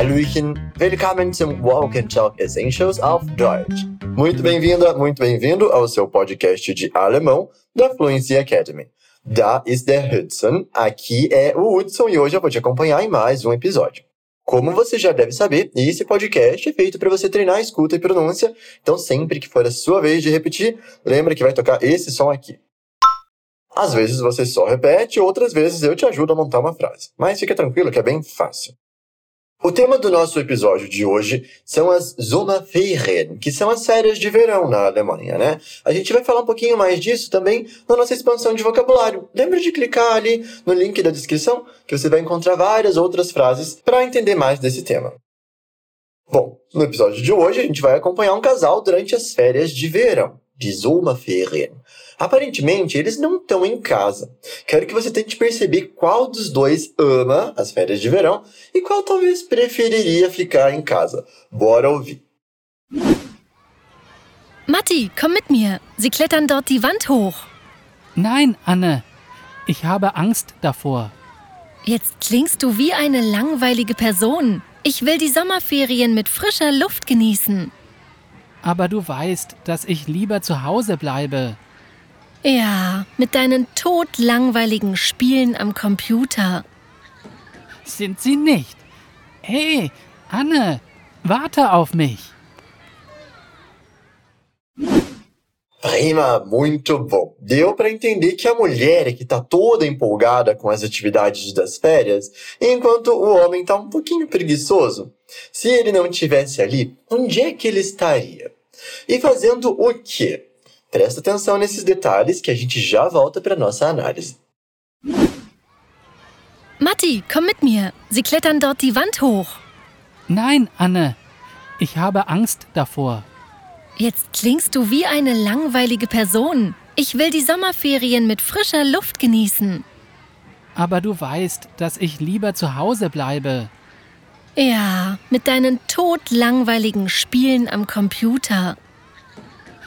Hallöchen, willkommen zum Walk and Talk Essentials auf Deutsch. Muito bem-vinda, muito bem-vindo ao seu podcast de alemão da Fluency Academy. Da ist der Hudson, aqui é o Hudson e hoje eu vou te acompanhar em mais um episódio. Como você já deve saber, esse podcast é feito para você treinar a escuta e pronúncia, então sempre que for a sua vez de repetir, lembra que vai tocar esse som aqui. Às vezes você só repete, outras vezes eu te ajudo a montar uma frase. Mas fica tranquilo que é bem fácil. O tema do nosso episódio de hoje são as Sommerferien, que são as férias de verão na Alemanha, né? A gente vai falar um pouquinho mais disso também na nossa expansão de vocabulário. Lembra de clicar ali no link da descrição, que você vai encontrar várias outras frases para entender mais desse tema. Bom, no episódio de hoje a gente vai acompanhar um casal durante as férias de verão, de Sommerferien. Aparentemente, eles não estão em casa. Quero que você tente perceber qual dos dois ama as férias de verão e qual talvez preferiria ficar em casa. Bora ouvir. Matti, komm mit mir. Sie klettern dort die Wand hoch. Nein, Anne. Ich habe Angst davor. Jetzt klingst du wie eine langweilige Person. Ich will die Sommerferien mit frischer Luft genießen. Aber du weißt, dass ich lieber zu Hause bleibe. Ja, mit deinen todlangweiligen Spielen am Computer. Sind sie nicht? Hey, Anne, warte auf mich. Prima, muito bom. Deu para entender que a mulher é que tá toda empolgada com as atividades das férias, enquanto o homem tá um pouquinho preguiçoso. Se ele não tivesse ali, onde é que ele estaria? E fazendo o quê? Presta atenção nesses detalhes que a gente já volta para nossa análise. Matti, komm mit mir. Sie klettern dort die Wand hoch. Nein, Anne. Ich habe Angst davor. Jetzt klingst du wie eine langweilige Person. Ich will die Sommerferien mit frischer Luft genießen. Aber du weißt, dass ich lieber zu Hause bleibe. Ja, mit deinen todlangweiligen Spielen am Computer.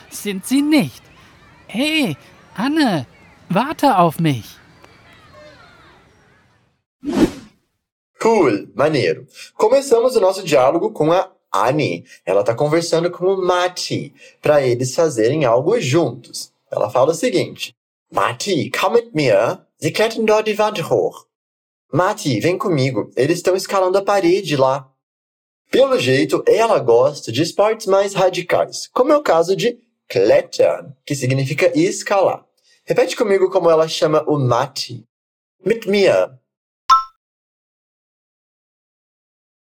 Sind sie nicht? Hey, Anne, warte auf mich. Cool, maneiro. Começamos o nosso diálogo com a Annie. Ela está conversando com o Mati para eles fazerem algo juntos. Ela fala o seguinte: Mati, komm mit mir. Sie klettern dort die Wand hoch. Mati, vem comigo. Eles estão escalando a parede lá. Pelo jeito, ela gosta de esportes mais radicais, como é o caso de klettern, que significa escalar. Repete comigo como ela chama o Mati. Mit mir.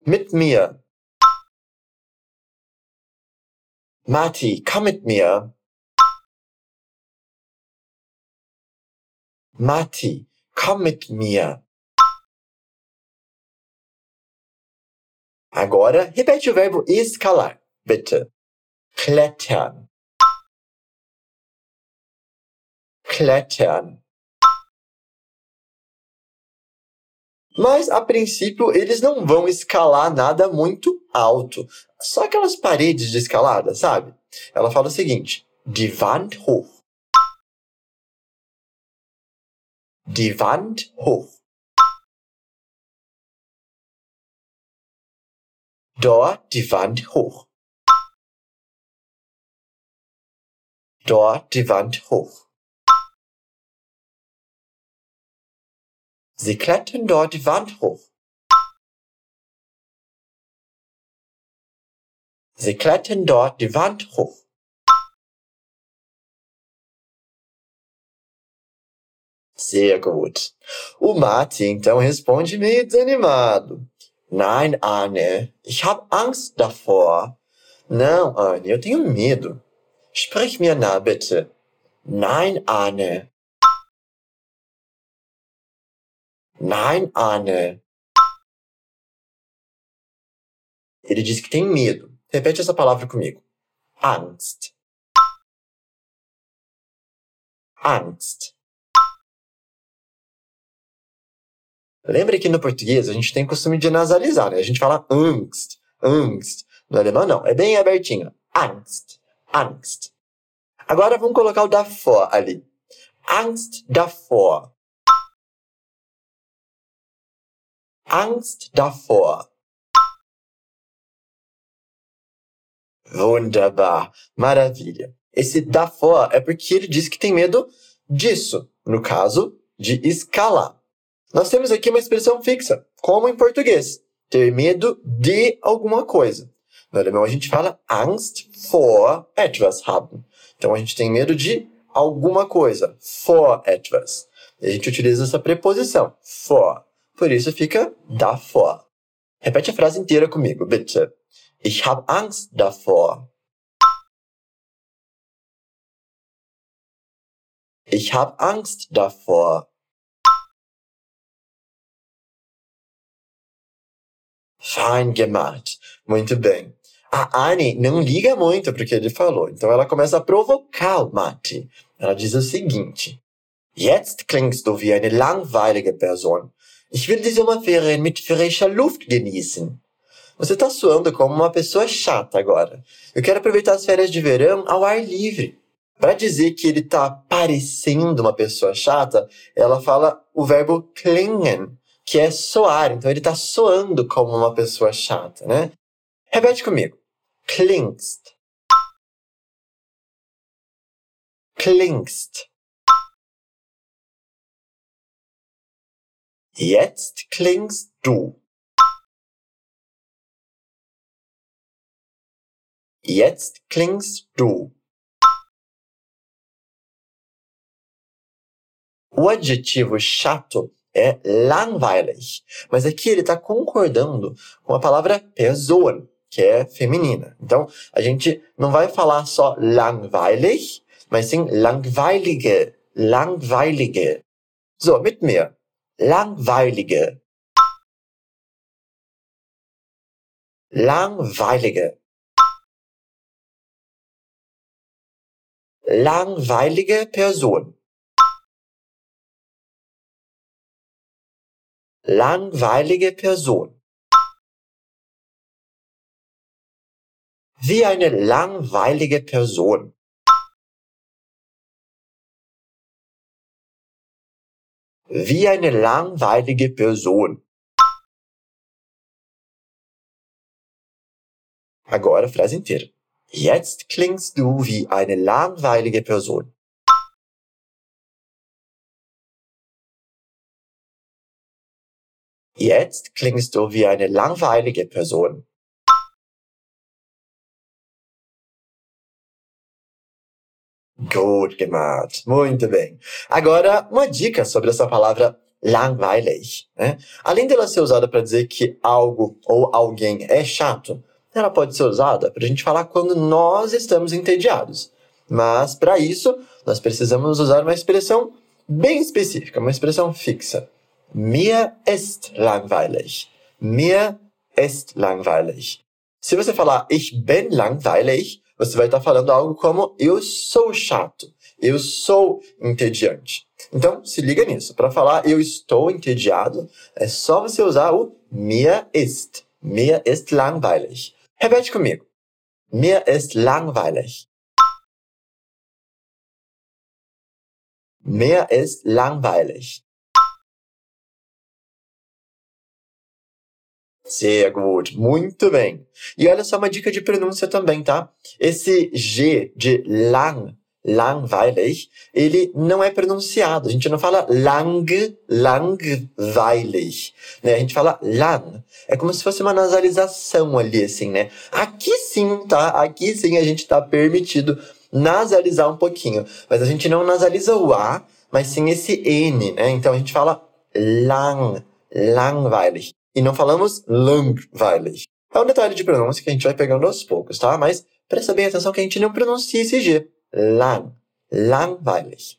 Mit mir. Mati, komm mit mir. Mati, komm mit mir. Agora, repete o verbo escalar, bitte. Klettern. Klettern. Mas, a princípio, eles não vão escalar nada muito alto. Só aquelas paredes de escalada, sabe? Ela fala o seguinte: Die Wand hoch. Die Wand hoch. Dort die Wand hoch. Dort die Wand hoch. Sie klettern dort die Wand hoch. Sie klettern dort die Wand hoch. Sehr gut. O Mati então responde meio desanimado. Nein, Anne, ich hab Angst davor. Não, Anne, eu tenho medo. Sprich mir nach, bitte. Nein, Anne. Nein, Anne. Ele diz que tem medo. Repete essa palavra comigo. Angst. Angst. Lembre que no português a gente tem costume de nasalizar, né? A gente fala Angst, Angst. No alemão não, é bem abertinho. Angst, Angst. Agora vamos colocar o davor ali. Angst davor. Angst davor. Wunderbar. Maravilha. Esse davor é porque ele diz que tem medo disso. No caso, de escalar. Nós temos aqui uma expressão fixa, como em português. Ter medo de alguma coisa. No alemão a gente fala Angst vor etwas haben. Então a gente tem medo de alguma coisa. Vor etwas. E a gente utiliza essa preposição. Vor. Por isso fica davor. Repete a frase inteira comigo, bitte. Ich habe Angst davor. Ich habe Angst davor. Fein gemacht. Muito bem. A Annie não liga muito para o que ele falou, então ela começa a provocar o Matti. Ela diz o seguinte: Jetzt klingst du wie eine langweilige Person. Ich will die Sommerferien mit frischer Luft genießen. Você está soando como uma pessoa chata agora. Eu quero aproveitar as férias de verão ao ar livre. Para dizer que ele está parecendo uma pessoa chata, ela fala o verbo klingen, que é soar. Então ele está soando como uma pessoa chata, né? Repete comigo. Klingst. Klingst. Jetzt klingst du. Jetzt klingst du. O adjetivo chato é langweilig, mas aqui ele está concordando com a palavra Person, que é feminina. Então, a gente não vai falar só langweilig, mas sim langweilige, langweilige. So, mit mir. Langweilige. Langweilige. Langweilige Person. Langweilige Person. Wie eine langweilige Person. Wie eine langweilige Person. Agora frase inteira. Jetzt klingst du wie eine langweilige Person. Jetzt klingst du wie eine langweilige Person. Muito bem. Agora, uma dica sobre essa palavra langweilig. Né? Além dela ser usada para dizer que algo ou alguém é chato, ela pode ser usada para a gente falar quando nós estamos entediados. Mas, para isso, nós precisamos usar uma expressão bem específica, uma expressão fixa. Mir ist langweilig. Mir ist langweilig. Se você falar ich bin langweilig, você vai estar falando algo como eu sou chato, eu sou entediante. Então, se liga nisso. Para falar eu estou entediado, é só você usar o mir ist. Mir ist langweilig. Repete comigo. Mir ist langweilig. Mir ist langweilig. Gut. Muito bem. E olha só uma dica de pronúncia também, tá? Esse G de lang, langweilig, ele não é pronunciado. A gente não fala lang, langweilig. Né? A gente fala lang. É como se fosse uma nasalização ali, assim, né? Aqui sim, tá? Aqui sim a gente tá permitido nasalizar um pouquinho. Mas a gente não nasaliza o A, mas sim esse N, né? Então a gente fala lang, langweilig. E não falamos langweilig. É um detalhe de pronúncia que a gente vai pegando aos poucos, tá? Mas presta bem atenção que a gente não pronuncia esse G. Lang. Langweilig.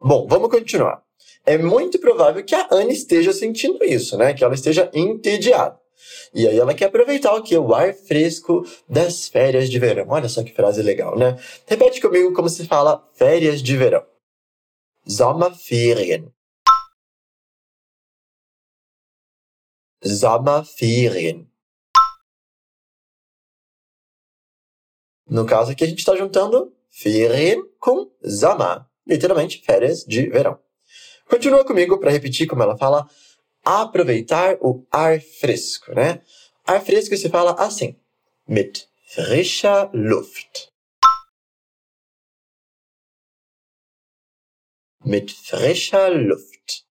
Bom, vamos continuar. É muito provável que a Anne esteja sentindo isso, né? Que ela esteja entediada. E aí ela quer aproveitar o que? O ar fresco das férias de verão. Olha só que frase legal, né? Repete comigo como se fala férias de verão. Sommerferien. Sommerferien. No caso aqui, a gente está juntando Ferien com Sommer. Literalmente, férias de verão. Continua comigo para repetir como ela fala aproveitar o ar fresco, né? Ar fresco se fala assim. Mit frischer Luft. Mit frischer Luft.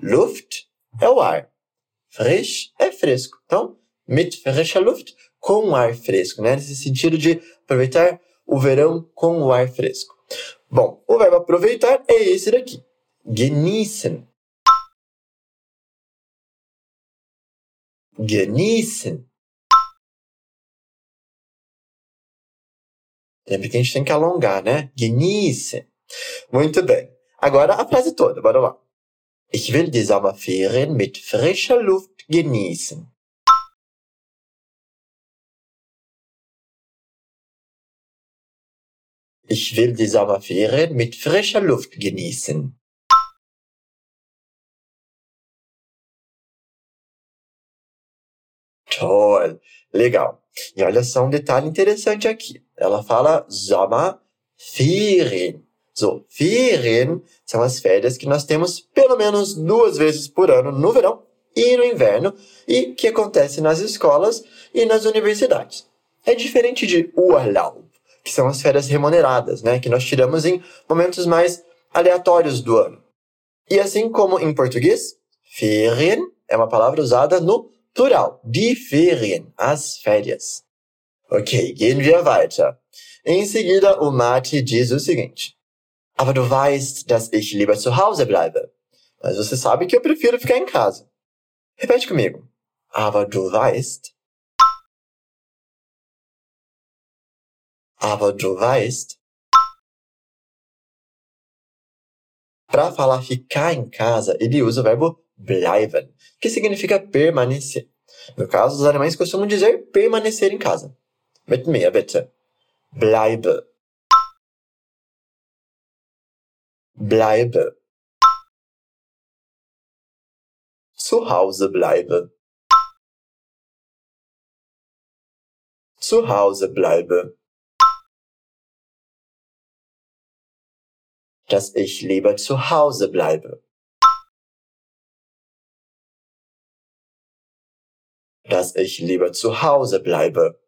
Luft é o ar. Frisch é fresco. Então, mit frischer Luft, com ar fresco, né? Nesse sentido de aproveitar o verão com o ar fresco. Bom, o verbo aproveitar é esse daqui. Genießen. Genießen. Lembre que a gente tem que alongar, né? Genießen. Muito bem. Agora a frase toda, bora lá. Ich will die Sommerferien mit frischer Luft genießen. Ich will die Sommerferien mit frischer Luft genießen. Toll, legal. E olha só um detalhe interessante aqui. Ela fala Sommerferien. So, Ferien são as férias que nós temos pelo menos duas vezes por ano no verão e no inverno e que acontece nas escolas e nas universidades. É diferente de Urlaub, que são as férias remuneradas, né, que nós tiramos em momentos mais aleatórios do ano. E assim como em português, Ferien é uma palavra usada no plural, die Ferien, as férias. Ok, gehen wir weiter. Em seguida, o Mate diz o seguinte: Aber du weißt, dass ich lieber zu Hause bleibe. Mas você sabe que eu prefiro ficar em casa. Repete comigo. Aber du weißt. Aber du weißt. Para falar ficar em casa, ele usa o verbo bleiben, que significa permanecer. No caso, os alemães costumam dizer permanecer em casa. Mit mir, bitte. Bleibe. Bleibe. Zu Hause bleibe. Zu Hause bleibe. Dass ich lieber zu Hause bleibe. Dass ich lieber zu Hause bleibe.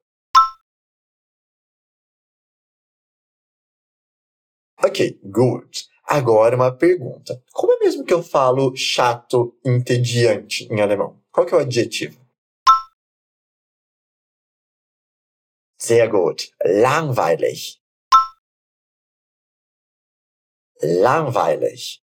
Ok, gut. Agora uma pergunta. Como é mesmo que eu falo chato, entediante em alemão? Qual que é o adjetivo? Sehr gut. Langweilig. Langweilig.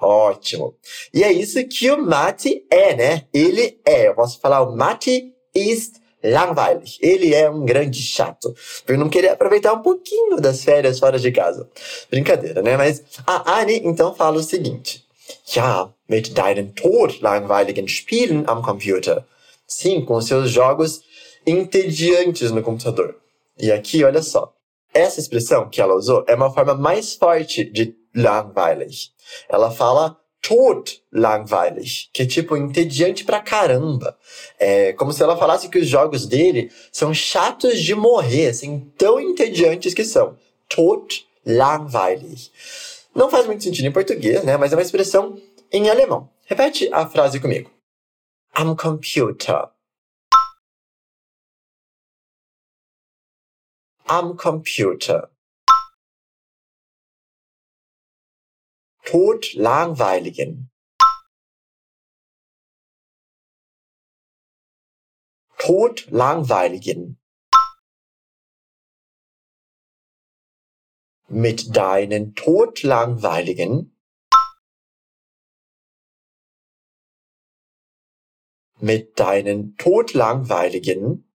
Ótimo. E é isso que o Mate é, né? Ele é. Eu posso falar o Mate ist langweilig. Ele é um grande chato. Por não querer aproveitar um pouquinho das férias fora de casa. Brincadeira, né? Mas a Anne então fala o seguinte. Ja, mit deinen todlangweiligen Spielen am Computer. Sim, com seus jogos entediantes no computador. E aqui, olha só. Essa expressão que ela usou é uma forma mais forte de langweilig. Ela fala tot langweilig, que é tipo entediante pra caramba. É como se ela falasse que os jogos dele são chatos de morrer, assim, tão entediantes que são. Tot langweilig. Não faz muito sentido em português, né? Mas é uma expressão em alemão. Repete a frase comigo. Am Computer. Am Computer. Totlangweiligen. Totlangweiligen. Mit deinen totlangweiligen. Mit deinen totlangweiligen.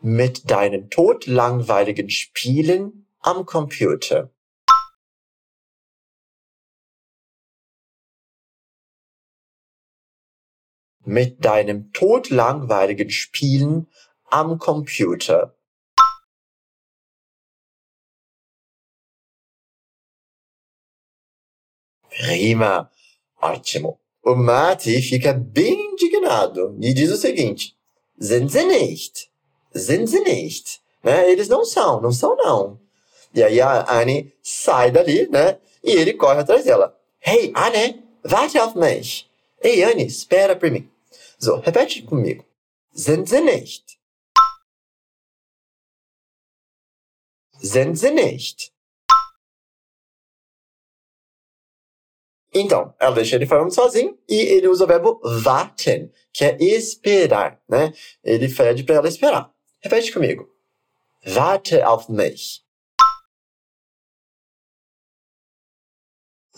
Mit deinen totlangweiligen Spielen am Computer. Mit deinem todlangweiligen Spielen am Computer. Prima! Ótimo! O Mati fica bem indignado e diz o seguinte: Sind sie nicht? Sind sie nicht? Né? Eles não são, não são não. E aí a Anne sai dali, né? e ele corre atrás dela. Hey, Anne, warte auf mich. Ei, Anne, espera por mim. So, repete comigo. Sind Sie nicht? Sind Sie nicht? Então, ela deixa ele falando sozinho e ele usa o verbo warten, que é esperar, né? Ele pede para ela esperar. Repete comigo. Warte auf mich.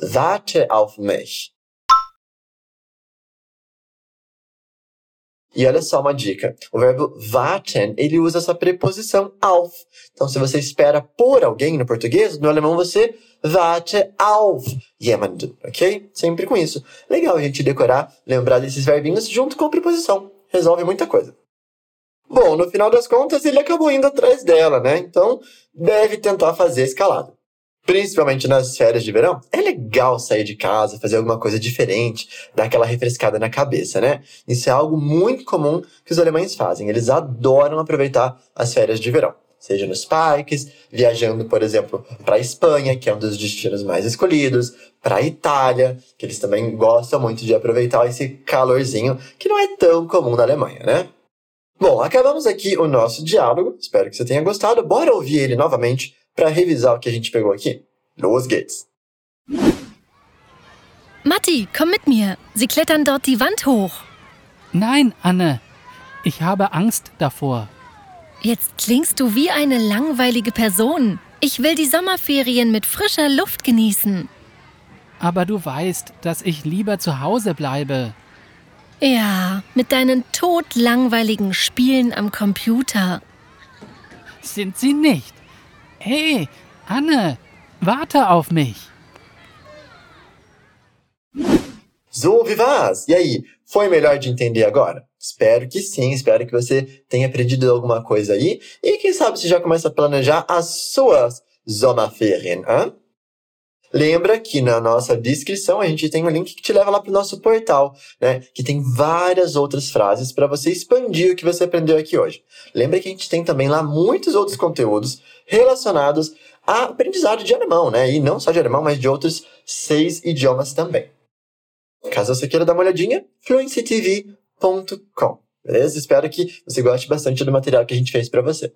Warte auf mich. E olha só uma dica. O verbo warten, ele usa essa preposição auf. Então, se você espera por alguém no português, no alemão você warte auf jemanden, ok? Sempre com isso. Legal a gente decorar, lembrar desses verbinhos junto com a preposição. Resolve muita coisa. Bom, no final das contas, ele acabou indo atrás dela, né? Então, deve tentar fazer escalada principalmente nas férias de verão, é legal sair de casa, fazer alguma coisa diferente, dar aquela refrescada na cabeça, né? Isso é algo muito comum que os alemães fazem. Eles adoram aproveitar as férias de verão. Seja nos parques, viajando, por exemplo, para a Espanha, que é um dos destinos mais escolhidos, para a Itália, que eles também gostam muito de aproveitar esse calorzinho, que não é tão comum na Alemanha, né? Bom, acabamos aqui o nosso diálogo. Espero que você tenha gostado. Bora ouvir ele novamente para revisar o que a gente pegou aqui. Los geht's! Matti, komm mit mir. Sie klettern dort die Wand hoch. Nein, Anne. Ich habe Angst davor. Jetzt klingst du wie eine langweilige Person. Ich will die Sommerferien mit frischer Luft genießen. Aber du weißt, dass ich lieber zu Hause bleibe. Ja, mit deinen todlangweiligen Spielen am Computer. Sind sie nicht? Hey, Anne, warte auf mich. So, war's? E aí, foi melhor de entender agora? Espero que sim, espero que você tenha aprendido alguma coisa aí. E quem sabe você já começa a planejar as suas Sommerferien, hein? Lembra que na nossa descrição a gente tem um link que te leva lá para o nosso portal, né? Que tem várias outras frases para você expandir o que você aprendeu aqui hoje. Lembra que a gente tem também lá muitos outros conteúdos relacionados a aprendizado de alemão, né? E não só de alemão, mas de outros seis idiomas também. Caso você queira dar uma olhadinha, fluencytv.com. Beleza? Espero que você goste bastante do material que a gente fez para você.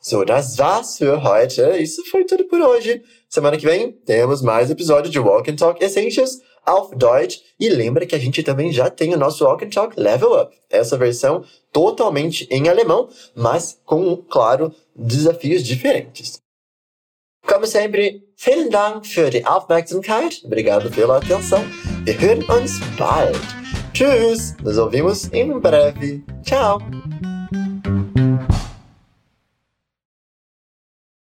So, das war's für heute. Isso foi tudo por hoje. Semana que vem temos mais episódio de Walk and Talk Essentials auf Deutsch. E lembra que a gente também já tem o nosso Walk and Talk Level Up. Essa versão totalmente em alemão, mas com, claro, desafios diferentes. Como sempre, vielen Dank für die Aufmerksamkeit. Obrigado pela atenção. Wir hören uns bald. Tschüss. Nos ouvimos em breve. Tchau.